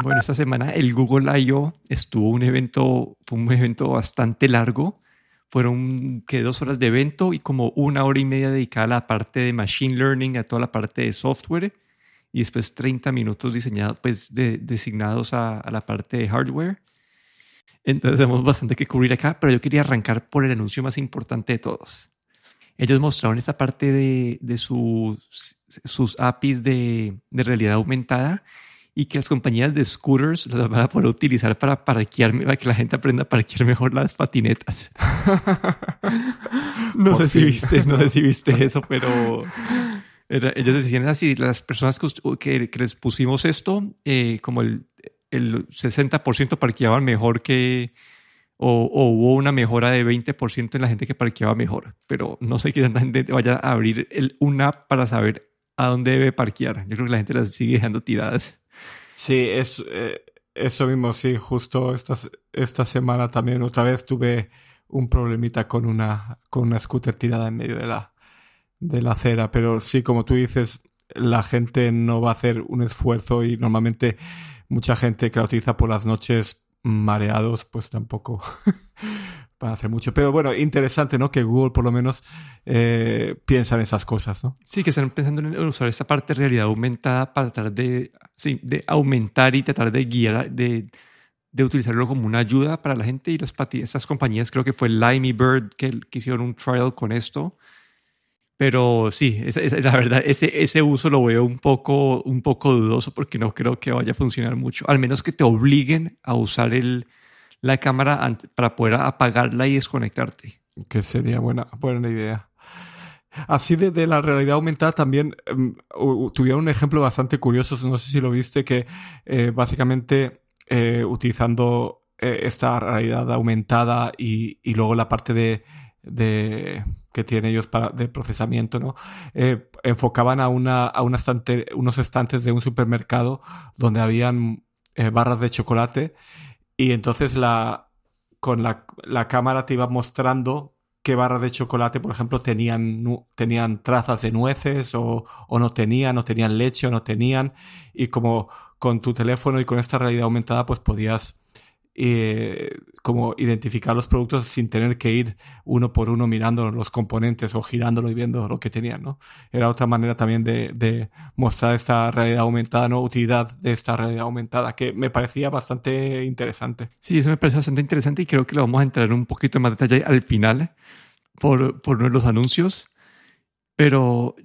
Bueno, esta semana el Google I.O. estuvo un evento, fue un evento bastante largo. Fueron que dos horas de evento y como una hora y media dedicada a la parte de machine learning, a toda la parte de software y después 30 minutos diseñados, pues designados a, a la parte de hardware. Entonces tenemos bastante que cubrir acá, pero yo quería arrancar por el anuncio más importante de todos. Ellos mostraron esta parte de, de sus, sus APIs de, de realidad aumentada y que las compañías de scooters las van a poder utilizar para parquear, para que la gente aprenda a parquear mejor las patinetas. no, sé si viste, no sé si viste eso, pero ellos decían así, las personas que, que, les pusimos esto, eh, como el, el 60% parqueaban mejor que, o, hubo una mejora de 20% en la gente que parqueaba mejor, pero no sé qué tanta gente vaya a abrir el, una app para saber a dónde debe parquear. Yo creo que la gente las sigue dejando tiradas. Sí, es, eh, eso mismo, sí, justo esta, esta semana también otra vez tuve un problemita con una, con una scooter tirada en medio de la, de la acera, pero sí, como tú dices, la gente no va a hacer un esfuerzo y normalmente mucha gente que la utiliza por las noches mareados, pues tampoco para hacer mucho. Pero bueno, interesante, ¿no? Que Google por lo menos eh, piensa en esas cosas, ¿no? Sí, que están pensando en usar esta parte de realidad aumentada para tratar de, sí, de aumentar y tratar de guiar, de, de utilizarlo como una ayuda para la gente y las estas compañías, creo que fue Limey Bird que, que hicieron un trial con esto. Pero sí, la verdad, ese, ese uso lo veo un poco, un poco dudoso porque no creo que vaya a funcionar mucho. Al menos que te obliguen a usar el, la cámara para poder apagarla y desconectarte. Que sería buena, buena idea. Así de, la realidad aumentada también em, tuvieron un ejemplo bastante curioso, no sé si lo viste, que eh, básicamente eh, utilizando eh, esta realidad aumentada y, y, luego la parte de, de que tienen ellos para, de procesamiento, ¿no? enfocaban a, una, a una estante, unos estantes de un supermercado donde habían barras de chocolate y entonces la, con la, la cámara te iba mostrando qué barras de chocolate, por ejemplo, tenían, tenían trazas de nueces o, o no tenían, o tenían leche o no tenían. Y como con tu teléfono y con esta realidad aumentada, pues podías eh, como identificar los productos sin tener que ir uno por uno mirando los componentes o girándolo y viendo lo que tenían, ¿no? Era otra manera también de, de mostrar esta realidad aumentada, ¿no? Utilidad de esta realidad aumentada, que me parecía bastante interesante. Sí, eso me parece bastante interesante y creo que lo vamos a entrar un poquito más detalle al final por, por los anuncios, pero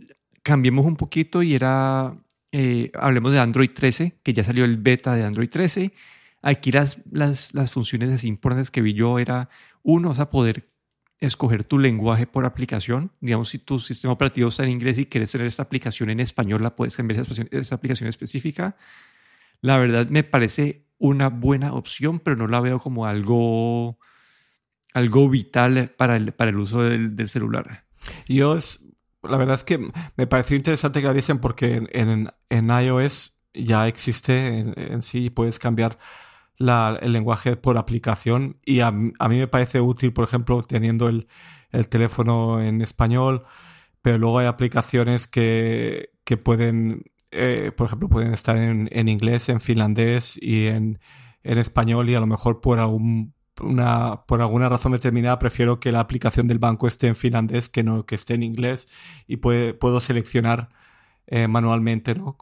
cambiemos un poquito y era, eh, hablemos de Android 13, que ya salió el beta de Android 13 Aquí las, las, las funciones así importantes que vi yo era, uno, vas a poder escoger tu lenguaje por aplicación. Digamos, si tu sistema operativo está en inglés y quieres tener esta aplicación en español, la puedes cambiar esa, aplicación específica. La verdad me parece una buena opción, pero no la veo como algo, algo vital para el, para el uso del, del celular. Yo, la verdad es que me pareció interesante que la dicen porque en, en, iOS ya existe en, en sí, puedes cambiar el lenguaje por aplicación y a, mí me parece útil, por ejemplo, teniendo el, teléfono en español, pero luego hay aplicaciones que, que pueden, eh, por ejemplo, pueden estar en, en, inglés, en finlandés y en, en español y a lo mejor por algún una, por alguna razón determinada prefiero que la aplicación del banco esté en finlandés que no que esté en inglés y puedo seleccionar eh, manualmente ¿no?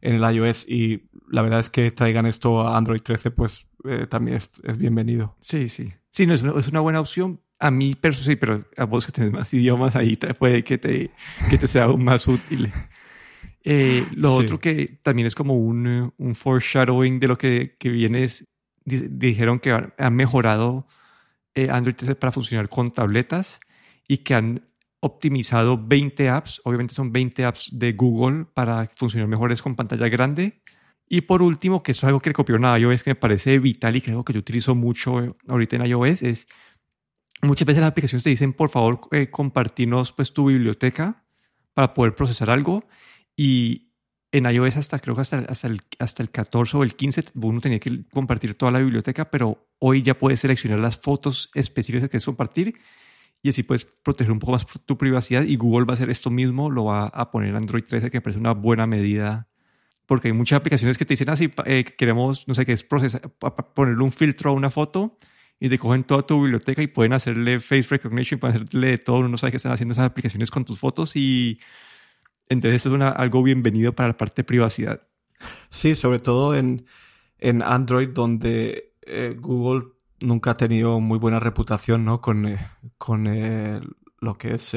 en el iOS y la verdad es que traigan esto a Android 13 pues eh, también es, bienvenido. Sí, sí. Sí, no, es, una, es una buena opción. A mí, pero sí, pero a vos que tenés más idiomas ahí puede que te, que te sea aún más útil. Eh, lo otro que también es como un, un foreshadowing de lo que, que viene es, dijeron que han mejorado eh, Android 13 para funcionar con tabletas y que han optimizado 20 apps, obviamente son 20 apps de Google para funcionar mejores con pantalla grande. Y por último, que eso es algo que le copiaron a iOS que me parece vital y que es algo que yo utilizo mucho ahorita en iOS, es muchas veces las aplicaciones te dicen, por favor, eh, compartirnos pues, tu biblioteca para poder procesar algo. Y en iOS hasta creo que hasta, hasta, el, hasta el 14 o el 15 uno tenía que compartir toda la biblioteca, pero hoy ya puedes seleccionar las fotos específicas que quieres compartir y así puedes proteger un poco más tu privacidad y Google va a hacer esto mismo, lo va a poner Android 13 que me parece una buena medida porque hay muchas aplicaciones que te dicen así, ah, eh, queremos, no sé qué es, procesar, ponerle un filtro a una foto y te cogen toda tu biblioteca y pueden hacerle face recognition, pueden hacerle todo, uno sabe que están haciendo esas aplicaciones con tus fotos y entonces eso es algo bienvenido para la parte de privacidad. Sí, sobre todo en, en Android donde eh, Google nunca ha tenido muy buena reputación ¿no? con, eh, con lo que es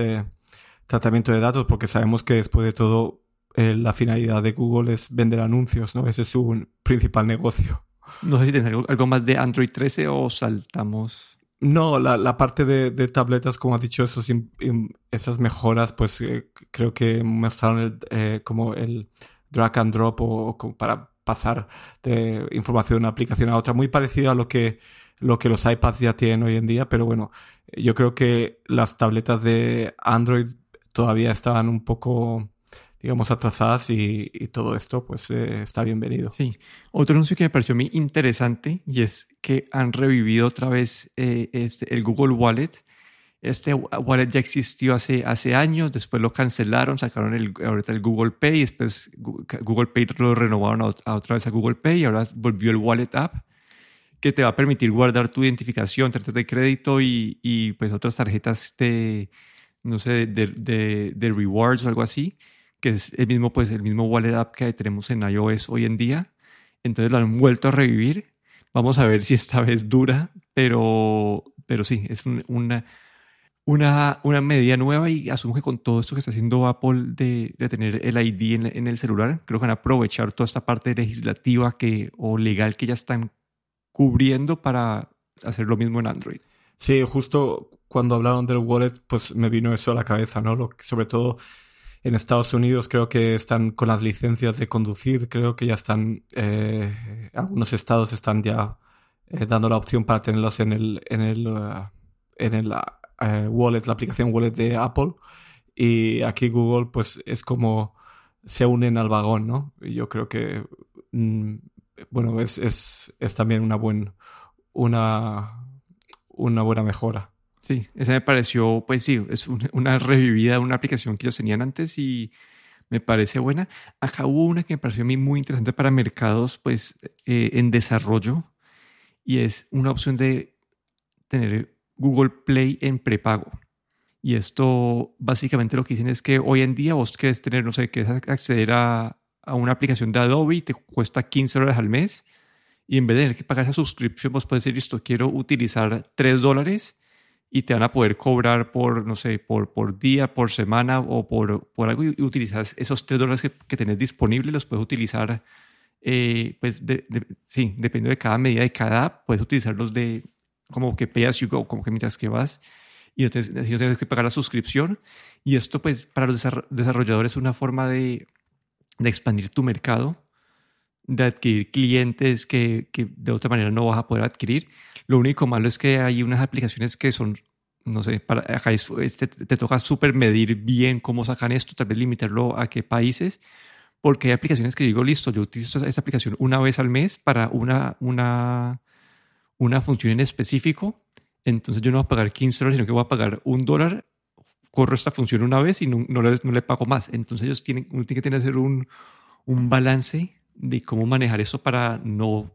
tratamiento de datos, porque sabemos que después de todo la finalidad de Google es vender anuncios, ¿no? Ese es su principal negocio. No sé si tienes algo, más de Android 13 o saltamos. No, la, parte de, tabletas, como has dicho, esos, esas mejoras, pues eh, creo que mostraron el, eh, como el drag and drop o, para pasar de información de una aplicación a otra, muy parecido a lo que, lo que los iPads ya tienen hoy en día, pero bueno, yo creo que las tabletas de Android todavía estaban un poco digamos, atrasadas y, todo esto, pues eh, está bienvenido. Sí. Otro anuncio que me pareció muy interesante y es que han revivido otra vez eh, este, el Google Wallet. Este wallet ya existió hace, hace años, después lo cancelaron, sacaron el, ahorita el Google Pay, después Google Pay lo renovaron a, otra vez a Google Pay y ahora volvió el Wallet App que te va a permitir guardar tu identificación, tarjetas de crédito y, y pues otras tarjetas de, no sé, de, de, de rewards o algo así que es el mismo, pues, el mismo wallet app que tenemos en iOS hoy en día. Entonces lo han vuelto a revivir. Vamos a ver si esta vez dura, pero, pero sí, es una, una, una medida nueva y asumo que con todo esto que está haciendo Apple de, de tener el ID en, en, el celular, creo que van a aprovechar toda esta parte legislativa que, o legal que ya están cubriendo para hacer lo mismo en Android. Sí, justo cuando hablaron del wallet, pues me vino eso a la cabeza, ¿no? Lo, sobre todo en Estados Unidos creo que están con las licencias de conducir, creo que ya están, eh, algunos estados están ya eh, dando la opción para tenerlos en el, en el, uh, en el uh, wallet, la aplicación wallet de Apple. Y aquí Google, pues es como se unen al vagón, ¿no? Y yo creo que, mm, bueno, es, es, es también una, buen, una, una buena mejora. Sí, esa me pareció, pues sí, es una revivida de una aplicación que ellos tenían antes y me parece buena. Acá hubo una que me pareció a mí muy interesante para mercados, pues, eh, en desarrollo y es una opción de tener Google Play en prepago. Y esto básicamente lo que dicen es que hoy en día vos querés tener, no sé, querés acceder a, a una aplicación de Adobe y te cuesta 15 dólares al mes. Y en vez de tener que pagar esa suscripción, vos puedes decir, esto quiero utilizar 3 dólares y te van a poder cobrar por, no sé, por, por día, por semana o por, por algo y utilizas esos tres dólares que, que tenés disponibles, los puedes utilizar, eh, pues, de, sí, dependiendo de cada medida de cada app, puedes utilizarlos de como que pay as como que mientras que vas y no tienes, no tienes que pagar la suscripción. Y esto, pues, para los desarrolladores es una forma de, de expandir tu mercado de adquirir clientes que, que, de otra manera no vas a poder adquirir. Lo único malo es que hay unas aplicaciones que son, no sé, para, acá te, te, toca súper medir bien cómo sacan esto, tal vez limitarlo a qué países, porque hay aplicaciones que digo, listo, yo utilizo esta aplicación una vez al mes para una, una, una función en específico, entonces yo no voy a pagar 15 dólares, sino que voy a pagar un dólar, corro esta función una vez y no, no, le, no le, pago más. Entonces ellos tienen, uno tiene que tener un, un balance de cómo manejar eso para no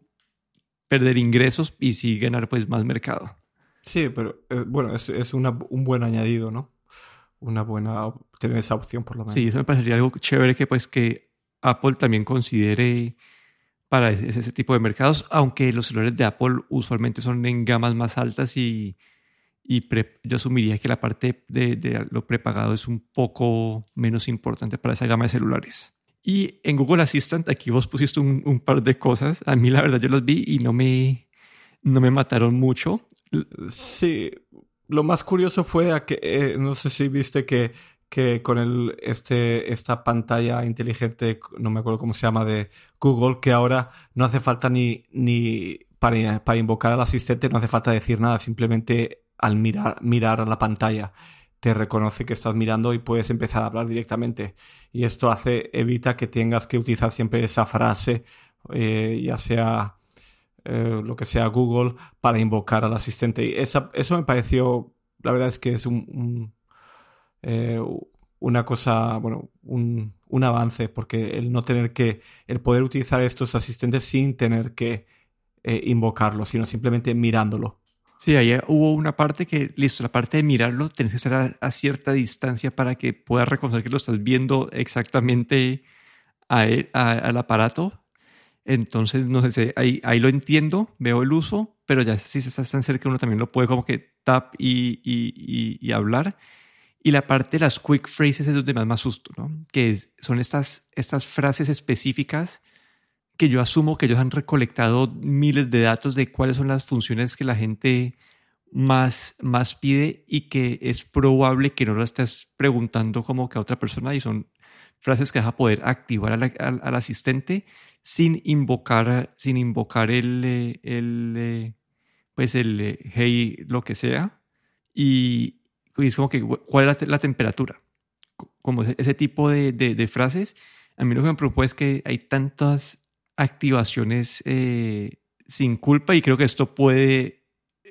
perder ingresos y sí ganar pues más mercado. Sí, pero eh, bueno, es, es una, un buen añadido, ¿no? Una buena tener esa opción por lo menos. Sí, eso me parecería algo chévere que pues que Apple también considere para ese, tipo de mercados, aunque los celulares de Apple usualmente son en gamas más altas y, y yo asumiría que la parte de, de lo prepagado es un poco menos importante para esa gama de celulares. Y en Google Assistant, aquí vos pusiste un, par de cosas. A mí la verdad yo los vi y no me, no me mataron mucho. Sí, lo más curioso fue a que, eh, no sé si viste que, que con el, este, esta pantalla inteligente, no me acuerdo cómo se llama, de Google, que ahora no hace falta ni, ni para, para invocar al asistente, no hace falta decir nada, simplemente al mirar, mirar a la pantalla te reconoce que estás mirando y puedes empezar a hablar directamente. Y esto hace, evita que tengas que utilizar siempre esa frase, eh, ya sea eh, lo que sea Google, para invocar al asistente. Y esa, eso me pareció, la verdad es que es un, eh, una cosa, bueno, un, un, avance, porque el no tener que, el poder utilizar estos asistentes sin tener que eh, invocarlo, sino simplemente mirándolo. Sí, ahí hubo una parte que, listo, la parte de mirarlo, tenés que estar a, cierta distancia para que puedas reconocer que lo estás viendo exactamente a al aparato. Entonces, no sé, ahí, ahí lo entiendo, veo el uso, pero ya si se tan cerca uno también lo puede como que tap y, y, y hablar. Y la parte de las quick phrases es donde más me asusto, ¿no? Que son estas, estas frases específicas que yo asumo que ellos han recolectado miles de datos de cuáles son las funciones que la gente más, más pide y que es probable que no lo estés preguntando como que a otra persona y son frases que vas a poder activar al, al, asistente sin invocar, sin invocar el, eh, el, eh, pues el eh, hey, lo que sea. Y, y es como que, ¿cuál es la, temperatura? Como ese, tipo de, de, frases. A mí lo que me preocupa es que hay tantas activaciones eh, sin culpa y creo que esto puede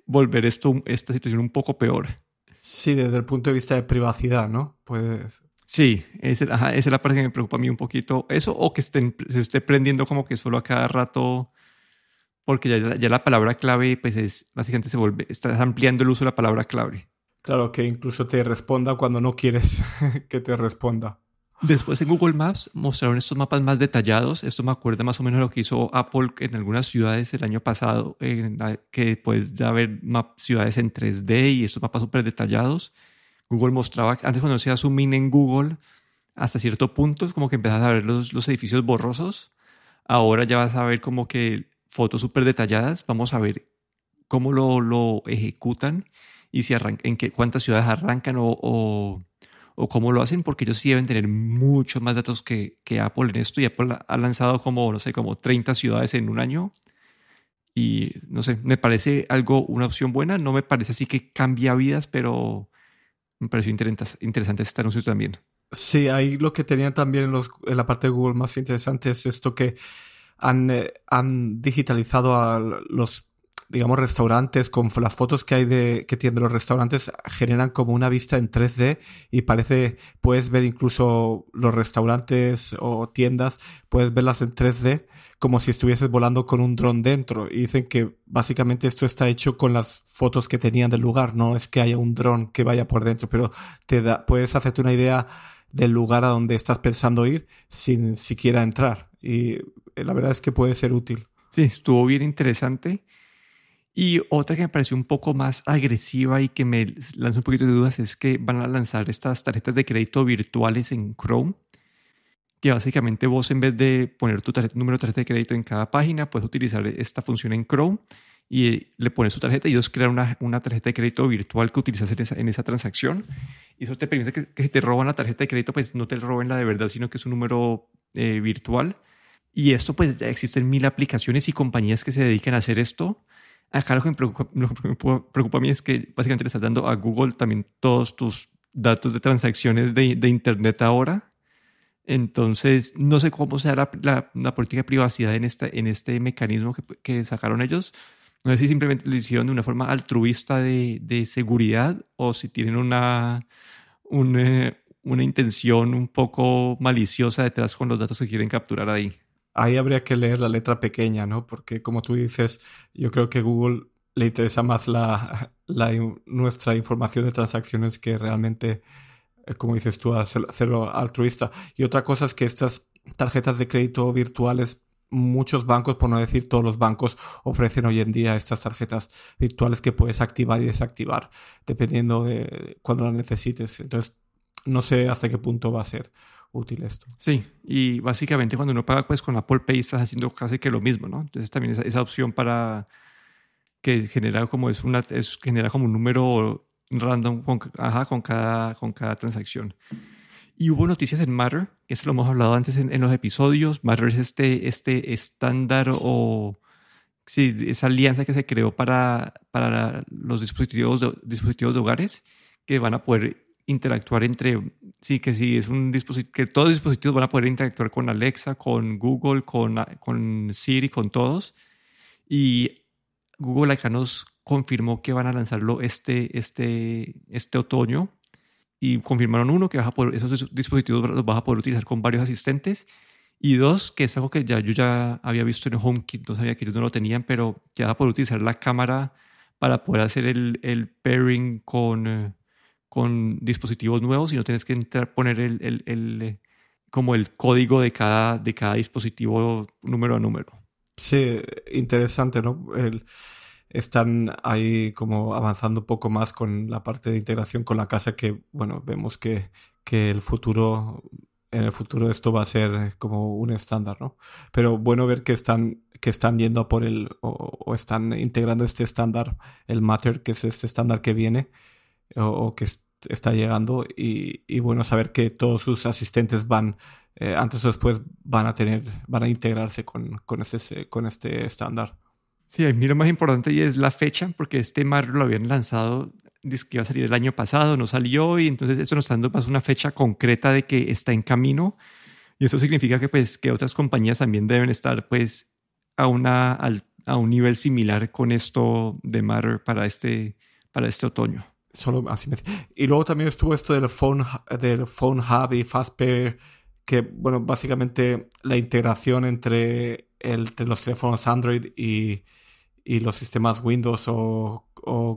volver esto, esta situación un poco peor. Sí, desde el punto de vista de privacidad, ¿no? Pues... Sí, esa, es la parte que me preocupa a mí un poquito. Eso o que estén, se esté prendiendo como que solo a cada rato, porque ya, ya la palabra clave, pues es, básicamente se vuelve, estás ampliando el uso de la palabra clave. Claro, que incluso te responda cuando no quieres que te responda. Después en Google Maps mostraron estos mapas más detallados. Esto me acuerda más o menos lo que hizo Apple en algunas ciudades el año pasado, que puedes ya ver ciudades en 3D y estos mapas súper detallados. Google mostraba, antes cuando hacía zoom en Google, hasta cierto punto es como que empezas a ver los, los edificios borrosos. Ahora ya vas a ver como que fotos súper detalladas. Vamos a ver cómo lo, lo ejecutan y si en qué, cuántas ciudades arrancan o, o, cómo lo hacen, porque ellos sí deben tener muchos más datos que, que Apple en esto y Apple ha lanzado como, no sé, como 30 ciudades en un año. Y no sé, me parece algo, una opción buena, no me parece así que cambia vidas, pero me pareció interesante este anuncio también. Sí, ahí lo que tenían también en, los, en la parte de Google más interesante es esto que han, eh, han digitalizado a los digamos, restaurantes, con las fotos que hay de, que tienen los restaurantes, generan como una vista en 3D y parece, puedes ver incluso los restaurantes o tiendas, puedes verlas en 3D como si estuvieses volando con un dron dentro. Y dicen que básicamente esto está hecho con las fotos que tenían del lugar, no es que haya un dron que vaya por dentro, pero te da, puedes hacerte una idea del lugar a donde estás pensando ir sin siquiera entrar. Y la verdad es que puede ser útil. Sí, estuvo bien interesante. Y otra que me pareció un poco más agresiva y que me lanza un poquito de dudas es que van a lanzar estas tarjetas de crédito virtuales en Chrome, que básicamente vos en vez de poner tu número de tarjeta de crédito en cada página, puedes utilizar esta función en Chrome y le pones tu tarjeta y ellos crean una, una tarjeta de crédito virtual que utilizas en esa, en esa transacción. Y eso te permite que, si te roban la tarjeta de crédito, pues no te roben la de verdad, sino que es un número eh, virtual. Y esto pues ya existen mil aplicaciones y compañías que se dedican a hacer esto Acá lo que me preocupa, a mí es que básicamente le estás dando a Google también todos tus datos de transacciones de, de Internet ahora. Entonces, no sé cómo sea la, la, política de privacidad en, esta, en este mecanismo que, que, sacaron ellos. No sé si simplemente lo hicieron de una forma altruista de, de seguridad o si tienen una, una, una intención un poco maliciosa detrás con los datos que quieren capturar ahí ahí habría que leer la letra pequeña, ¿no? Porque como tú dices, yo creo que Google le interesa más la, nuestra información de transacciones que realmente, eh, como dices tú, hacerlo altruista. Y otra cosa es que estas tarjetas de crédito virtuales, muchos bancos, por no decir todos los bancos, ofrecen hoy en día estas tarjetas virtuales que puedes activar y desactivar, dependiendo de cuando las necesites. Entonces, no sé hasta qué punto va a ser útil esto. Sí, y básicamente cuando uno paga pues con Apple Pay estás haciendo casi que lo mismo, ¿no? Entonces también esa, esa opción para que genera como es una es, genera como un número random con, ajá, con cada con cada transacción. Y hubo noticias en Matter, que eso lo hemos hablado antes en, los episodios. Matter es este, este estándar o sí, esa alianza que se creó para, para los dispositivos dispositivos de hogares que van a poder interactuar entre, sí, que sí, es un dispositivo, que todos los dispositivos van a poder interactuar con Alexa, con Google, con, con Siri, con todos. Y Google acá nos confirmó que van a lanzarlo este, este, este otoño. y confirmaron uno, que vas a poder, esos dispositivos los vas a poder utilizar con varios asistentes. Y dos, que es algo que ya, yo ya había visto en HomeKit, no sabía que ellos no lo tenían, pero ya vas a poder utilizar la cámara para poder hacer el, el pairing con, con dispositivos nuevos y no tienes que entrar, poner el, el, el, eh, como el código de cada, de cada dispositivo número a número. Sí, interesante, ¿no? El, están ahí como avanzando un poco más con la parte de integración con la casa que, bueno, vemos que, que el futuro, en el futuro esto va a ser como un estándar, ¿no? Pero bueno ver que están, que están yendo por el, o, están integrando este estándar, el Matter, que es este estándar que viene, o, que está llegando, y, bueno saber que todos sus asistentes van, eh, antes o después van a tener, van a integrarse con, con, este, con este estándar. Sí, a mí lo más importante es la fecha, porque este mar lo habían lanzado, dice que iba a salir el año pasado, no salió, y entonces eso nos está dando más una fecha concreta de que está en camino. Y eso significa que, pues, que otras compañías también deben estar pues, a, una, a un nivel similar con esto de mar para este, para este otoño. Solo así Y luego también estuvo esto del Phone, del phone Hub y Fastpair, que, bueno, básicamente la integración entre, el, los teléfonos Android y, y los sistemas Windows o,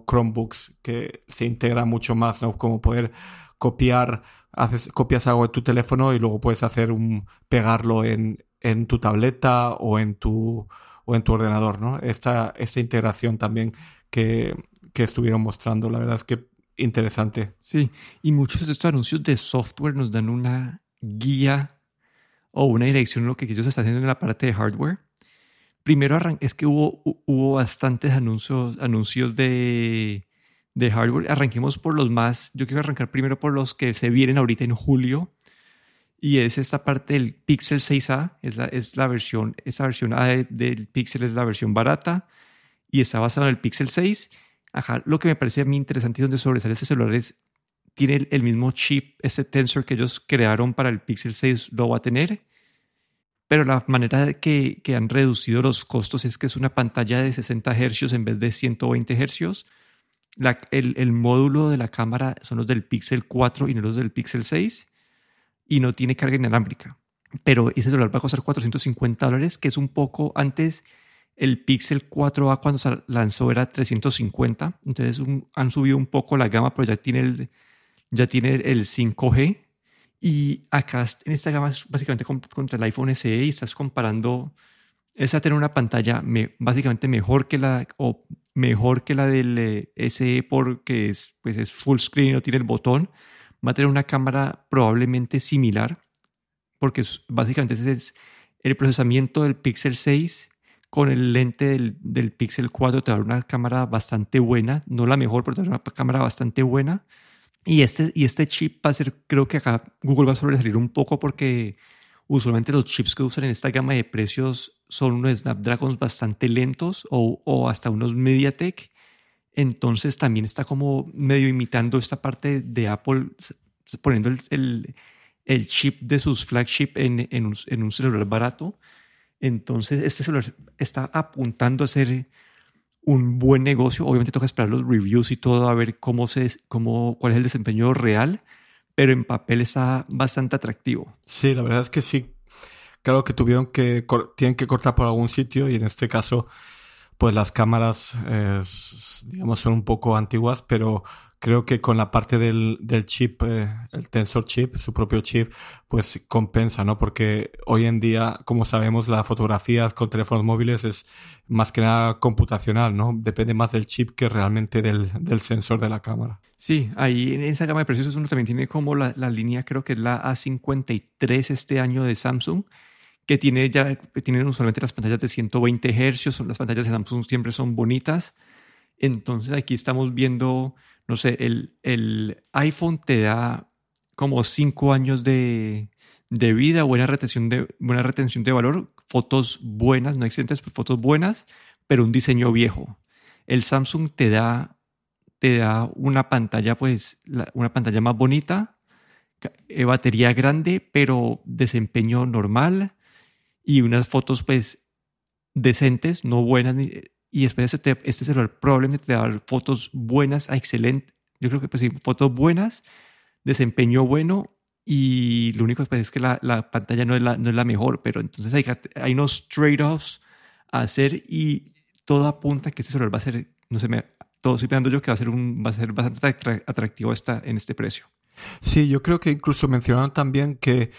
Chromebooks que se integra mucho más, ¿no? Como poder copiar, haces, copias algo de tu teléfono y luego puedes hacer un, pegarlo en, en tu tableta o en tu, o en tu ordenador, ¿no? Esta, esta integración también que, que estuvieron mostrando, la verdad es que interesante. Sí, y muchos de estos anuncios de software nos dan una guía o una dirección en lo que ellos están haciendo en la parte de hardware primero es que hubo, hubo bastantes anuncios, anuncios de, de hardware. Arranquemos por los más, yo quiero arrancar primero por los que se vienen ahorita en julio. Y es esta parte del Pixel 6a, es la, es la versión, esa versión A del Pixel es la versión barata y está basado en el Pixel 6. Ajá, lo que me parece a interesante y donde sobresale ese celular es, tiene el mismo chip, ese tensor que ellos crearon para el Pixel 6 lo va a tener pero la manera que, que han reducido los costos es que es una pantalla de 60 Hz en vez de 120 Hz. el, el, módulo de la cámara son los del Pixel 4 y no los del Pixel 6 y no tiene carga inalámbrica. Pero ese celular va a costar 450 dólares, que es un poco antes el Pixel 4A cuando se lanzó era 350. Entonces han subido un poco la gama, pero ya tiene el, ya tiene el 5G y acá en esta gama es básicamente contra el iPhone SE y estás comparando esa tener una pantalla básicamente mejor que la o mejor que la del eh, SE porque es, pues es full screen, no tiene el botón. Va a tener una cámara probablemente similar porque básicamente ese es el procesamiento del Pixel 6 con el lente del, del Pixel 4 te da una cámara bastante buena, no la mejor, pero te da una cámara bastante buena y este, y este chip va a ser, creo que acá Google va a sobresalir un poco porque usualmente los chips que usan en esta gama de precios son unos Snapdragons bastante lentos o, o hasta unos MediaTek. Entonces también está como medio imitando esta parte de Apple, poniendo el, el, el chip de sus flagship en, en, un, en un celular barato. Entonces este celular está apuntando a ser un buen negocio. Obviamente toca esperar los reviews y todo a ver cómo se, cómo, cuál es el desempeño real, pero en papel está bastante atractivo. Sí, la verdad es que sí. Claro que tuvieron que, tienen que cortar por algún sitio y en este caso, pues las cámaras, digamos, son un poco antiguas, pero creo que con la parte del, del chip, eh, el tensor chip, su propio chip, pues compensa, ¿no? Porque hoy en día, como sabemos, la fotografía con teléfonos móviles es más que nada computacional, ¿no? Depende más del chip que realmente del, del sensor de la cámara. Sí, ahí en esa gama de precios uno también tiene como la, la línea, creo que es la A53 este año de Samsung, que tiene ya, tienen usualmente las pantallas de 120 Hz, las pantallas de Samsung siempre son bonitas. Entonces aquí estamos viendo no sé, el, el iPhone te da como cinco años de, de, vida, buena retención de, buena retención de valor, fotos buenas, no excelentes, pero fotos buenas, pero un diseño viejo. El Samsung te da, te da una pantalla, pues, una pantalla más bonita, eh, batería grande, pero desempeño normal y unas fotos, pues, decentes, no buenas, y después este, este celular probablemente te va a dar fotos buenas a excelentes. Yo creo que pues sí, fotos buenas, desempeño bueno y lo único pues, es que la, la, pantalla no es la, no es la mejor, pero entonces hay, hay unos trade-offs a hacer y todo apunta que este celular va a ser, no sé, me, todo estoy pensando yo que va a ser, un, va a ser bastante atractivo esta, en este precio. Sí, yo creo que incluso mencionaron también que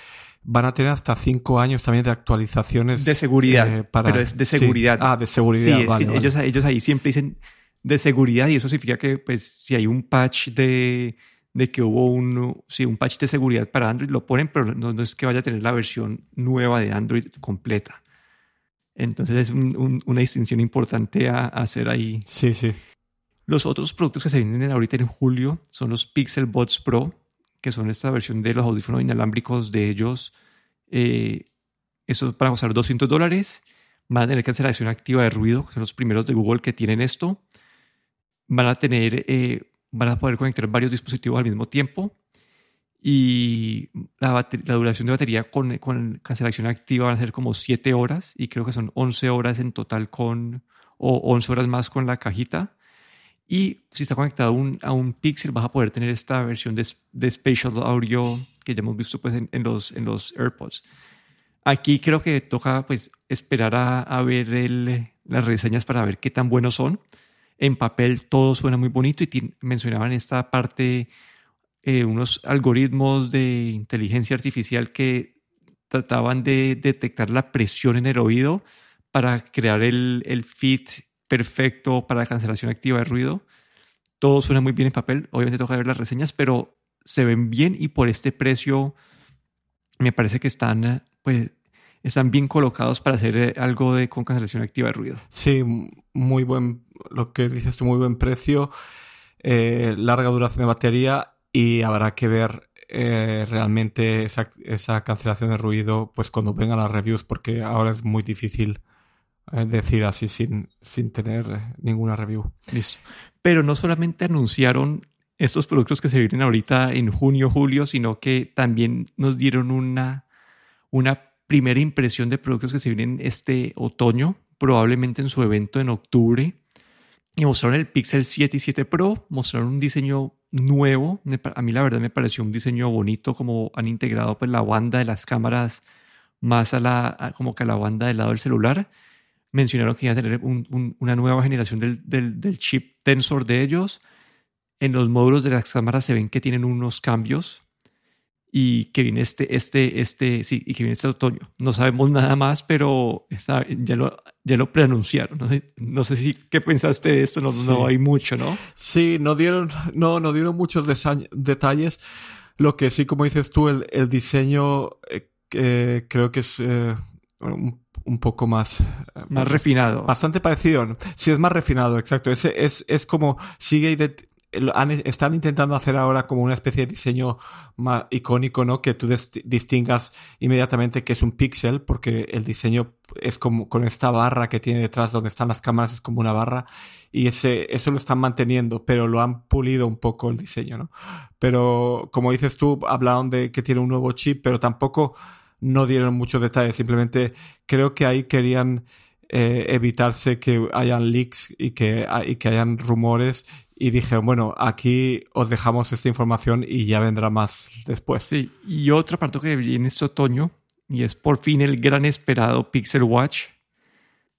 van a tener hasta cinco años también de actualizaciones. De seguridad, eh, para... pero es de seguridad. Ah, de seguridad. Sí, es que Ellos, ellos ahí siempre dicen de seguridad y eso significa que pues si hay un patch de, de que hubo un, sí, un patch de seguridad para Android, lo ponen, pero no, es que vaya a tener la versión nueva de Android completa. Entonces es una distinción importante a, hacer ahí. Sí, sí. Los otros productos que se vienen ahorita en julio son los Pixel Buds Pro, que son esta versión de los audífonos inalámbricos de ellos. Eh, eso para costar 200 dólares. Van a tener cancelación activa de ruido, que son los primeros de Google que tienen esto. Van a tener eh, van a poder conectar varios dispositivos al mismo tiempo y la, duración de batería con, con, cancelación activa van a ser como 7 horas y creo que son 11 horas en total con, o 11 horas más con la cajita. Y si está conectado a un Pixel vas a poder tener esta versión de, de Spatial Audio que ya hemos visto pues, en, los, en los AirPods. Aquí creo que toca pues, esperar a, a ver el, las reseñas para ver qué tan buenos son en papel todo suena muy bonito y mencionaban esta parte, eh, unos algoritmos de inteligencia artificial que trataban de detectar la presión en el oído para crear el, el fit perfecto para la cancelación activa de ruido. Todo suena muy bien en papel, obviamente toca ver las reseñas, pero se ven bien y por este precio me parece que están pues están bien colocados para hacer eh, algo de con cancelación activa de ruido. Sí, muy buen, lo que dices tú, muy buen precio, eh, larga duración de batería y habrá que ver eh, realmente esa, esa, cancelación de ruido pues cuando vengan las reviews porque ahora es muy difícil decir así sin, sin tener ninguna review. Listo. Pero no solamente anunciaron estos productos que se vienen ahorita en junio, julio, sino que también nos dieron una, una primera impresión de productos que se vienen este otoño, probablemente en su evento en octubre. Y mostraron el Pixel 7 y 7 Pro, mostraron un diseño nuevo. A mí la verdad me pareció un diseño bonito, como han integrado pues la banda de las cámaras más a la, como que a la banda del lado del celular. Mencionaron que iba a tener una nueva generación del, del, del chip Tensor de ellos. En los módulos de las cámaras se ven que tienen unos cambios y que viene este, este, este, sí, y que viene este otoño. No sabemos nada más, pero está, ya lo, ya lo preanunciaron. No sé, no sé si qué pensaste de esto, no, no hay mucho, ¿no? Sí, no dieron, no, no dieron muchos detalles. Lo que sí, como dices tú, el, el diseño eh, creo que es eh, un, un, poco más... Eh, más refinado. Bastante parecido. Sí, es más refinado, exacto. Es, es, es como sigue están intentando hacer ahora como una especie de diseño más icónico, ¿no? Que tú distingas inmediatamente que es un pixel, porque el diseño es como con esta barra que tiene detrás donde están las cámaras, es como una barra, y ese, eso lo están manteniendo, pero lo han pulido un poco el diseño, ¿no? Pero como dices tú, hablaron de que tiene un nuevo chip, pero tampoco no dieron muchos detalles, simplemente creo que ahí querían eh, evitarse que hayan leaks y que, y que hayan rumores y dije, bueno, aquí os dejamos esta información y ya vendrá más después. Sí, y otra parte que viene este otoño, y es por fin el gran esperado Pixel Watch.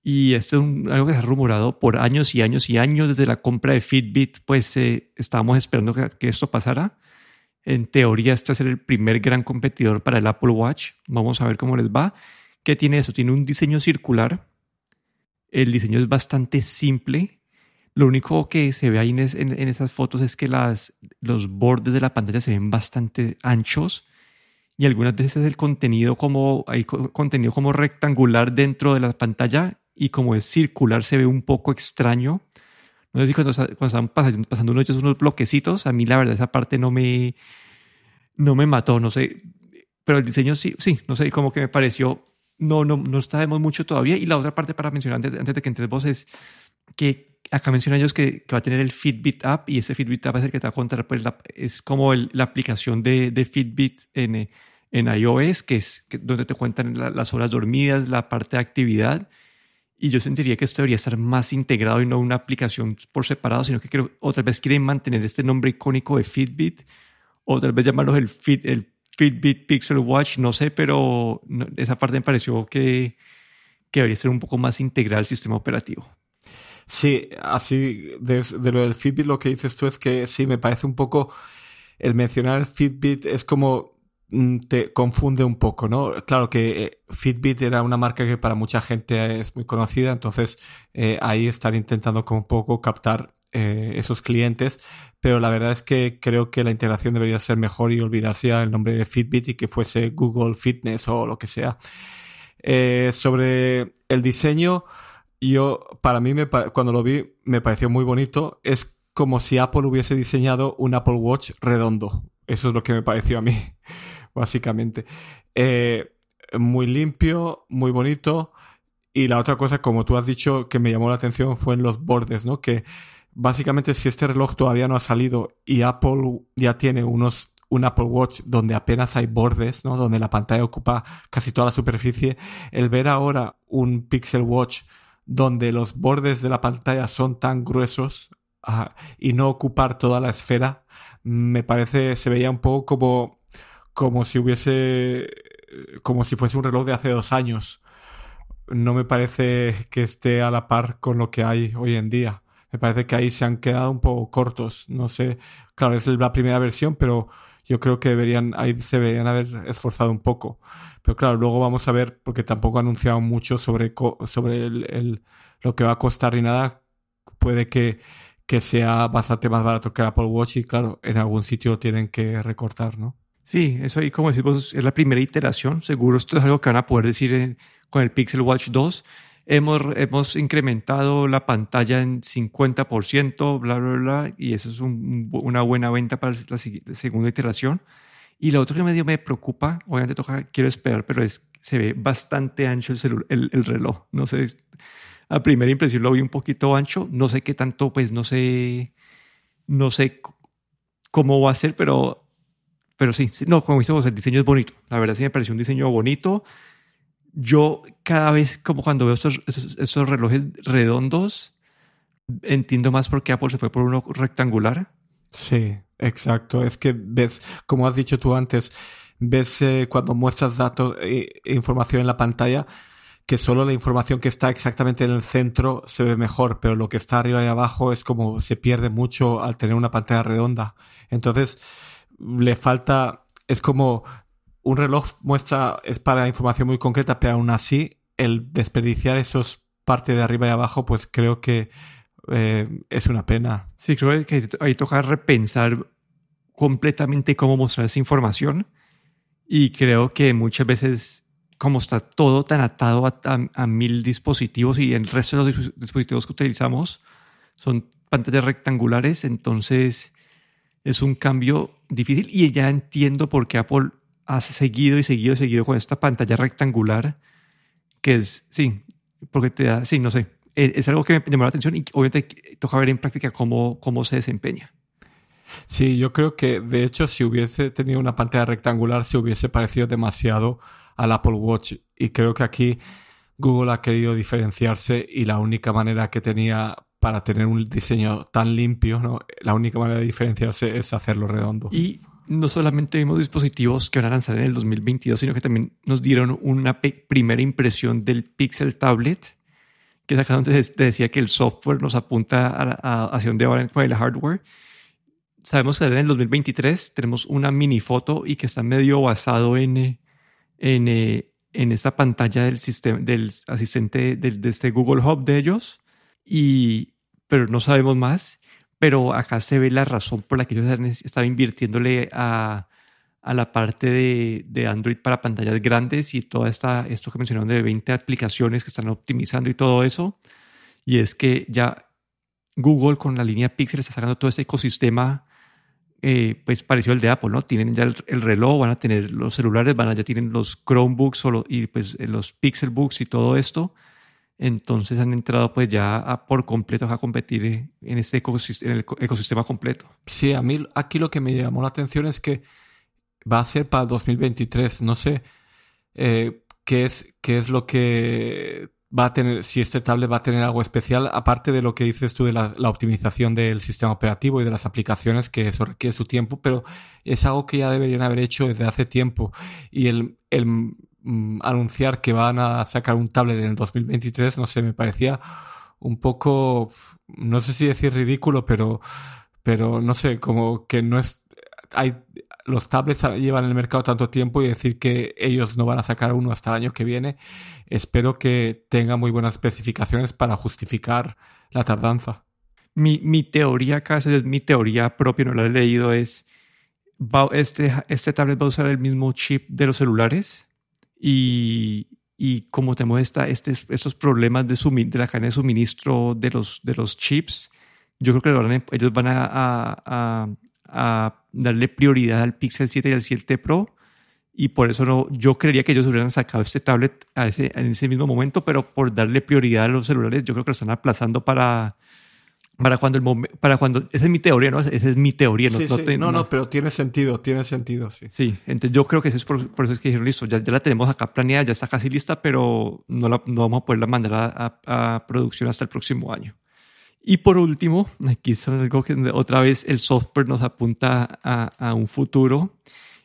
Y esto es algo que se ha rumorado por años y años y años desde la compra de Fitbit, pues eh, estábamos esperando que, que, esto pasara. En teoría, este es el primer gran competidor para el Apple Watch. Vamos a ver cómo les va. ¿Qué tiene eso? Tiene un diseño circular. El diseño es bastante simple lo único que se ve ahí en, esas fotos es que las, los bordes de la pantalla se ven bastante anchos y algunas veces el contenido como hay contenido como rectangular dentro de la pantalla y como es circular se ve un poco extraño. No sé si cuando, cuando estaban pasando, pasando unos, unos bloquecitos, a mí la verdad esa parte no me, no me mató, no sé. Pero el diseño sí, sí, no sé, como que me pareció, no, no, no sabemos mucho todavía. Y la otra parte para mencionar antes, antes de que entres vos es que acá mencionan ellos que, va a tener el Fitbit app y ese Fitbit app es el que te va a contar, pues es como la aplicación de, de Fitbit en, en, iOS, que es donde te cuentan las horas dormidas, la parte de actividad. Y yo sentiría que esto debería estar más integrado y no una aplicación por separado, sino que creo, otra vez quieren mantener este nombre icónico de Fitbit o tal vez llamarlos el, Fit, el Fitbit Pixel Watch, no sé, pero esa parte me pareció que, que debería ser un poco más integral al sistema operativo. Sí, así de, lo del Fitbit lo que dices tú es que sí, me parece un poco el mencionar el Fitbit es como te confunde un poco, ¿no? Claro que eh, Fitbit era una marca que para mucha gente es muy conocida, entonces eh, ahí están intentando como un poco captar eh, esos clientes, pero la verdad es que creo que la integración debería ser mejor y olvidarse ya el nombre de Fitbit y que fuese Google Fitness o lo que sea. sobre el diseño, yo, para mí, me, cuando lo vi, me pareció muy bonito. Es como si Apple hubiese diseñado un Apple Watch redondo. Eso es lo que me pareció a mí, básicamente. Eh, muy limpio, muy bonito. Y la otra cosa, como tú has dicho, que me llamó la atención fue en los bordes, ¿no? Que básicamente si este reloj todavía no ha salido y Apple ya tiene unos un Apple Watch donde apenas hay bordes, ¿no? Donde la pantalla ocupa casi toda la superficie, el ver ahora un Pixel Watch donde los bordes de la pantalla son tan gruesos y no ocupar toda la esfera, me parece, se veía un poco como, como si hubiese, como si fuese un reloj de hace dos años. No me parece que esté a la par con lo que hay hoy en día. Me parece que ahí se han quedado un poco cortos. No sé, claro, es la primera versión, pero yo creo que deberían, ahí se deberían haber esforzado un poco. Pero claro, luego vamos a ver, porque tampoco ha anunciado mucho sobre, sobre el, lo que va a costar y nada. Puede que que sea bastante más barato que el Apple Watch y claro, en algún sitio tienen que recortar, ¿no? Sí, eso ahí como decimos es la primera iteración. Seguro esto es algo que van a poder decir con el Pixel Watch 2. Hemos, hemos incrementado la pantalla en 50%, bla, bla, bla, y eso es una buena venta para la, segunda iteración. Y lo otro que medio me preocupa, obviamente toca, quiero esperar, pero es se ve bastante ancho el, el, el reloj. No sé, a primera impresión lo vi un poquito ancho. No sé qué tanto, pues no sé, no sé cómo va a ser, pero, pero sí, no, como dice el diseño es bonito. La verdad sí me pareció un diseño bonito. Yo cada vez, como cuando veo esos, esos, relojes redondos, entiendo más por qué Apple se fue por uno rectangular. Sí, exacto. Es que ves, como has dicho tú antes, ves eh, cuando muestras datos e información en la pantalla, que solo la información que está exactamente en el centro se ve mejor, pero lo que está arriba y abajo es como se pierde mucho al tener una pantalla redonda. Entonces, le falta, es como un reloj muestra, es para información muy concreta, pero aún así, el desperdiciar esos partes de arriba y abajo, pues creo que eh, es una pena. Sí, creo que ahí toca repensar completamente cómo mostrar esa información. Y creo que muchas veces como está todo tan atado a, mil dispositivos y el resto de los dispositivos que utilizamos son pantallas rectangulares, entonces es un cambio difícil y ya entiendo por qué Apple ha seguido y seguido y seguido con esta pantalla rectangular, que es, sí, porque te da, sí, no sé, e, es, algo que me llamó la atención y obviamente toca ver en práctica cómo, cómo se desempeña. Sí, yo creo que de hecho si hubiese tenido una pantalla rectangular se hubiese parecido demasiado al Apple Watch. Y creo que aquí Google ha querido diferenciarse y la única manera que tenía para tener un diseño tan limpio, ¿no? la única manera de diferenciarse es hacerlo redondo. Y no solamente vimos dispositivos que van a lanzar en el 2022, sino que también nos dieron una primera impresión del Pixel Tablet, que donde te decía que el software nos apunta a, hacia dónde va el hardware. Sabemos que en el 2023 tenemos una mini foto y que está medio basado en, en, en esta pantalla del, sistema, del asistente de, este Google Hub de ellos, y, pero no sabemos más. Pero acá se ve la razón por la que ellos han estado invirtiéndole a, a la parte de, de, Android para pantallas grandes y toda esta, esto que mencionaron de 20 aplicaciones que están optimizando y todo eso. Y es que ya Google con la línea Pixel está sacando todo este ecosistema eh, pues pareció el de Apple, ¿no? Tienen ya el, reloj, van a tener los celulares, van a, ya tienen los Chromebooks y pues eh, los Pixelbooks y todo esto. Entonces han entrado pues ya a, por completo a competir eh, en este ecosistema, el ecosistema completo. Sí, a mí aquí lo que me llamó la atención es que va a ser para 2023. No sé qué, es, qué es lo que va a tener, si este tablet va a tener algo especial, aparte de lo que dices tú de la, optimización del sistema operativo y de las aplicaciones, que eso requiere su tiempo, pero es algo que ya deberían haber hecho desde hace tiempo. Y el, el mm, anunciar que van a sacar un tablet en el 2023, no sé, me parecía un poco, no sé si decir ridículo, pero, pero no sé, como que no es, hay, los tablets llevan en el mercado tanto tiempo y decir que ellos no van a sacar uno hasta el año que viene, espero que tenga muy buenas especificaciones para justificar la tardanza. Mi, mi teoría es mi teoría propia, no la he leído, es este, este tablet va a usar el mismo chip de los celulares y, y como esta, este, estos problemas de, de la cadena de suministro de los, de los chips, yo creo que ellos van a, a, a, darle prioridad al Pixel 7 y al 7 Pro y por eso no, yo creería que ellos hubieran sacado este tablet a ese, en ese mismo momento, pero por darle prioridad a los celulares, yo creo que lo están aplazando para, para cuando el para cuando esa es mi teoría no esa es mi teoría no, no, no, pero tiene sentido tiene sentido sí. Sí entonces yo creo que eso es por, eso es que dijeron listo ya, ya, la tenemos acá planeada ya está casi lista pero no la no vamos a poderla mandar a, a, producción hasta el próximo año y por último aquí son algo que otra vez el software nos apunta a, a un futuro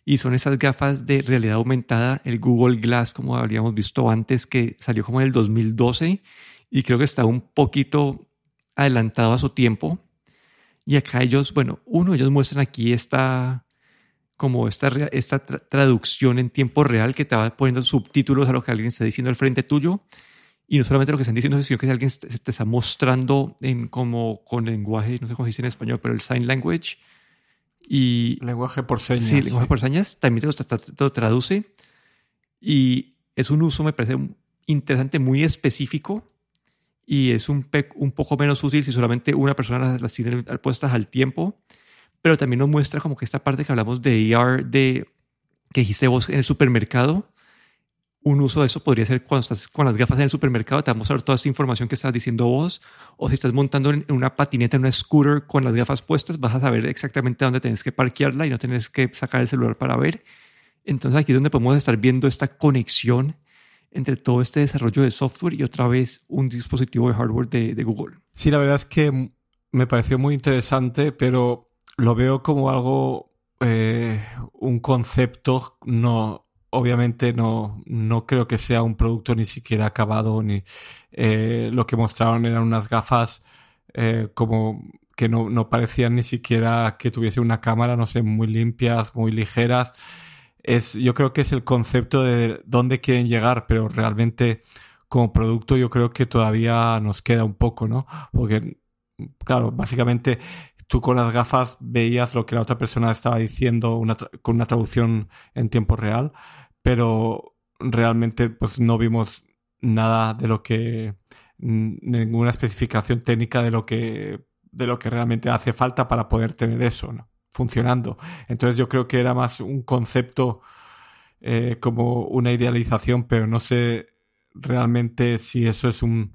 y son esas gafas de realidad aumentada el Google Glass como habíamos visto antes que salió como en el 2012 y creo que está un poquito adelantado a su tiempo. Y acá ellos, bueno, uno, ellos muestran aquí esta, como esta, esta traducción en tiempo real que te va poniendo subtítulos a lo que alguien está diciendo al frente tuyo. Y no solamente lo que están diciendo, sino que alguien te está mostrando en como con lenguaje, no sé cómo se dice en español, pero el sign language. Y, lenguaje por señas. Sí, lenguaje por señas. También te te lo traduce. Y es un uso, me parece interesante, muy específico y es un, un poco menos útil si solamente una persona las, tiene puestas al tiempo, pero también nos muestra como que esta parte que hablamos de AR, de, que dijiste vos en el supermercado, un uso de eso podría ser cuando estás con las gafas en el supermercado, te vamos a ver toda esta información que estás diciendo vos, o si estás montando en una patineta, en una scooter con las gafas puestas, vas a saber exactamente dónde tienes que parquearla y no tienes que sacar el celular para ver. Entonces aquí es donde podemos estar viendo esta conexión entre todo este desarrollo de software y otra vez un dispositivo de hardware de, Google. Sí, la verdad es que me pareció muy interesante, pero lo veo como algo, eh, un concepto, no, obviamente no, no creo que sea un producto ni siquiera acabado, ni eh, lo que mostraron eran unas gafas eh, como que no, no parecían ni siquiera que tuviese una cámara, no sé, muy limpias, muy ligeras es, yo creo que es el concepto de dónde quieren llegar, pero realmente como producto yo creo que todavía nos queda un poco, ¿no? Porque, claro, básicamente tú con las gafas veías lo que la otra persona estaba diciendo con una traducción en tiempo real, pero realmente pues no vimos nada de lo que ninguna especificación técnica de lo que de lo que realmente hace falta para poder tener eso, ¿no? Funcionando. Entonces yo creo que era más un concepto eh, como una idealización, pero no sé realmente si eso es un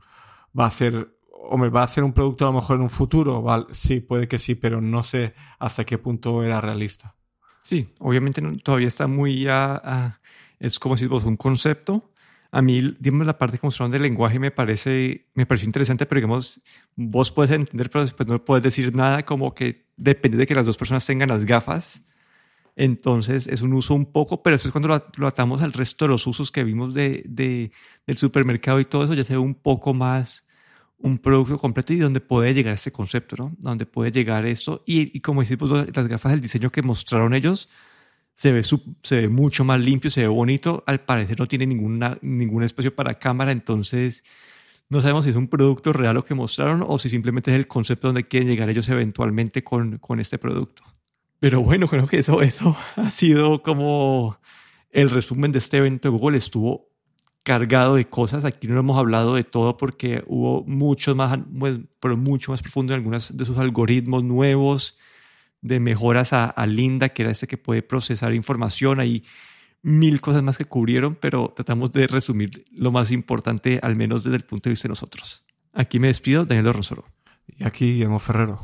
va a ser hombre, va a ser un producto a lo mejor en un futuro, sí, puede que sí, pero no sé hasta qué punto era realista. Sí, obviamente todavía está muy ya, es como si vos un concepto, a mí, digamos, la parte que mostraron del lenguaje me parece, me pareció interesante, pero digamos, vos puedes entender, pero después no puedes decir nada, como que depende de que las dos personas tengan las gafas. Entonces es un uso un poco, pero después cuando lo, atamos al resto de los usos que vimos de, de, del supermercado y todo eso, ya se ve un poco más un producto completo y donde puede llegar este concepto, ¿no? Donde puede llegar esto. Y, y como decimos, las gafas del diseño que mostraron ellos, se ve, se ve mucho más limpio, se ve bonito. Al parecer no tiene ninguna, ningún espacio para cámara, entonces no sabemos si es un producto real lo que mostraron o si simplemente es el concepto donde quieren llegar ellos eventualmente con, con este producto. Pero bueno, creo que eso, eso ha sido como el resumen de este evento Google. Estuvo cargado de cosas. Aquí no hemos hablado de todo porque hubo muchos más, pues, pero mucho más profundo en algunos de sus algoritmos nuevos de mejoras a, Linda, que era este que puede procesar información. Hay mil cosas más que cubrieron, pero tratamos de resumir lo más importante, al menos desde el punto de vista de nosotros. Aquí me despido, Daniel Rosoro. Y aquí, Guillermo Ferrero.